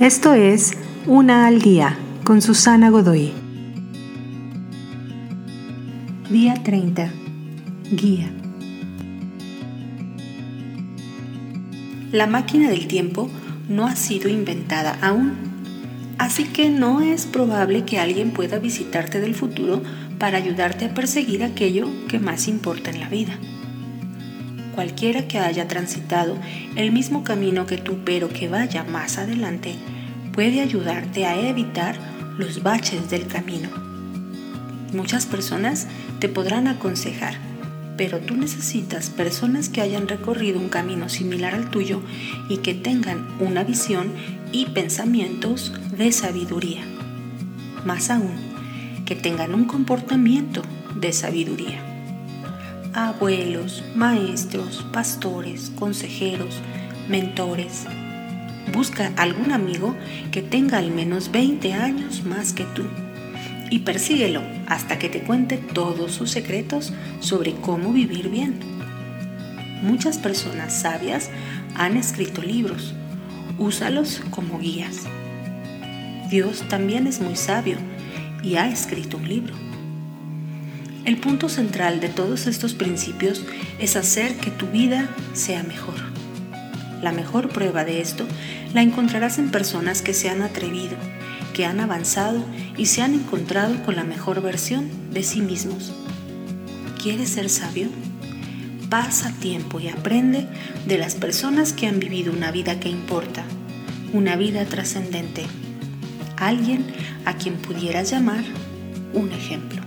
Esto es Una al Día con Susana Godoy. Día 30. Guía. La máquina del tiempo no ha sido inventada aún, así que no es probable que alguien pueda visitarte del futuro para ayudarte a perseguir aquello que más importa en la vida. Cualquiera que haya transitado el mismo camino que tú, pero que vaya más adelante, puede ayudarte a evitar los baches del camino. Muchas personas te podrán aconsejar, pero tú necesitas personas que hayan recorrido un camino similar al tuyo y que tengan una visión y pensamientos de sabiduría. Más aún, que tengan un comportamiento de sabiduría abuelos, maestros, pastores, consejeros, mentores. Busca algún amigo que tenga al menos 20 años más que tú y persíguelo hasta que te cuente todos sus secretos sobre cómo vivir bien. Muchas personas sabias han escrito libros. Úsalos como guías. Dios también es muy sabio y ha escrito un libro. El punto central de todos estos principios es hacer que tu vida sea mejor. La mejor prueba de esto la encontrarás en personas que se han atrevido, que han avanzado y se han encontrado con la mejor versión de sí mismos. ¿Quieres ser sabio? Pasa tiempo y aprende de las personas que han vivido una vida que importa, una vida trascendente, alguien a quien pudieras llamar un ejemplo.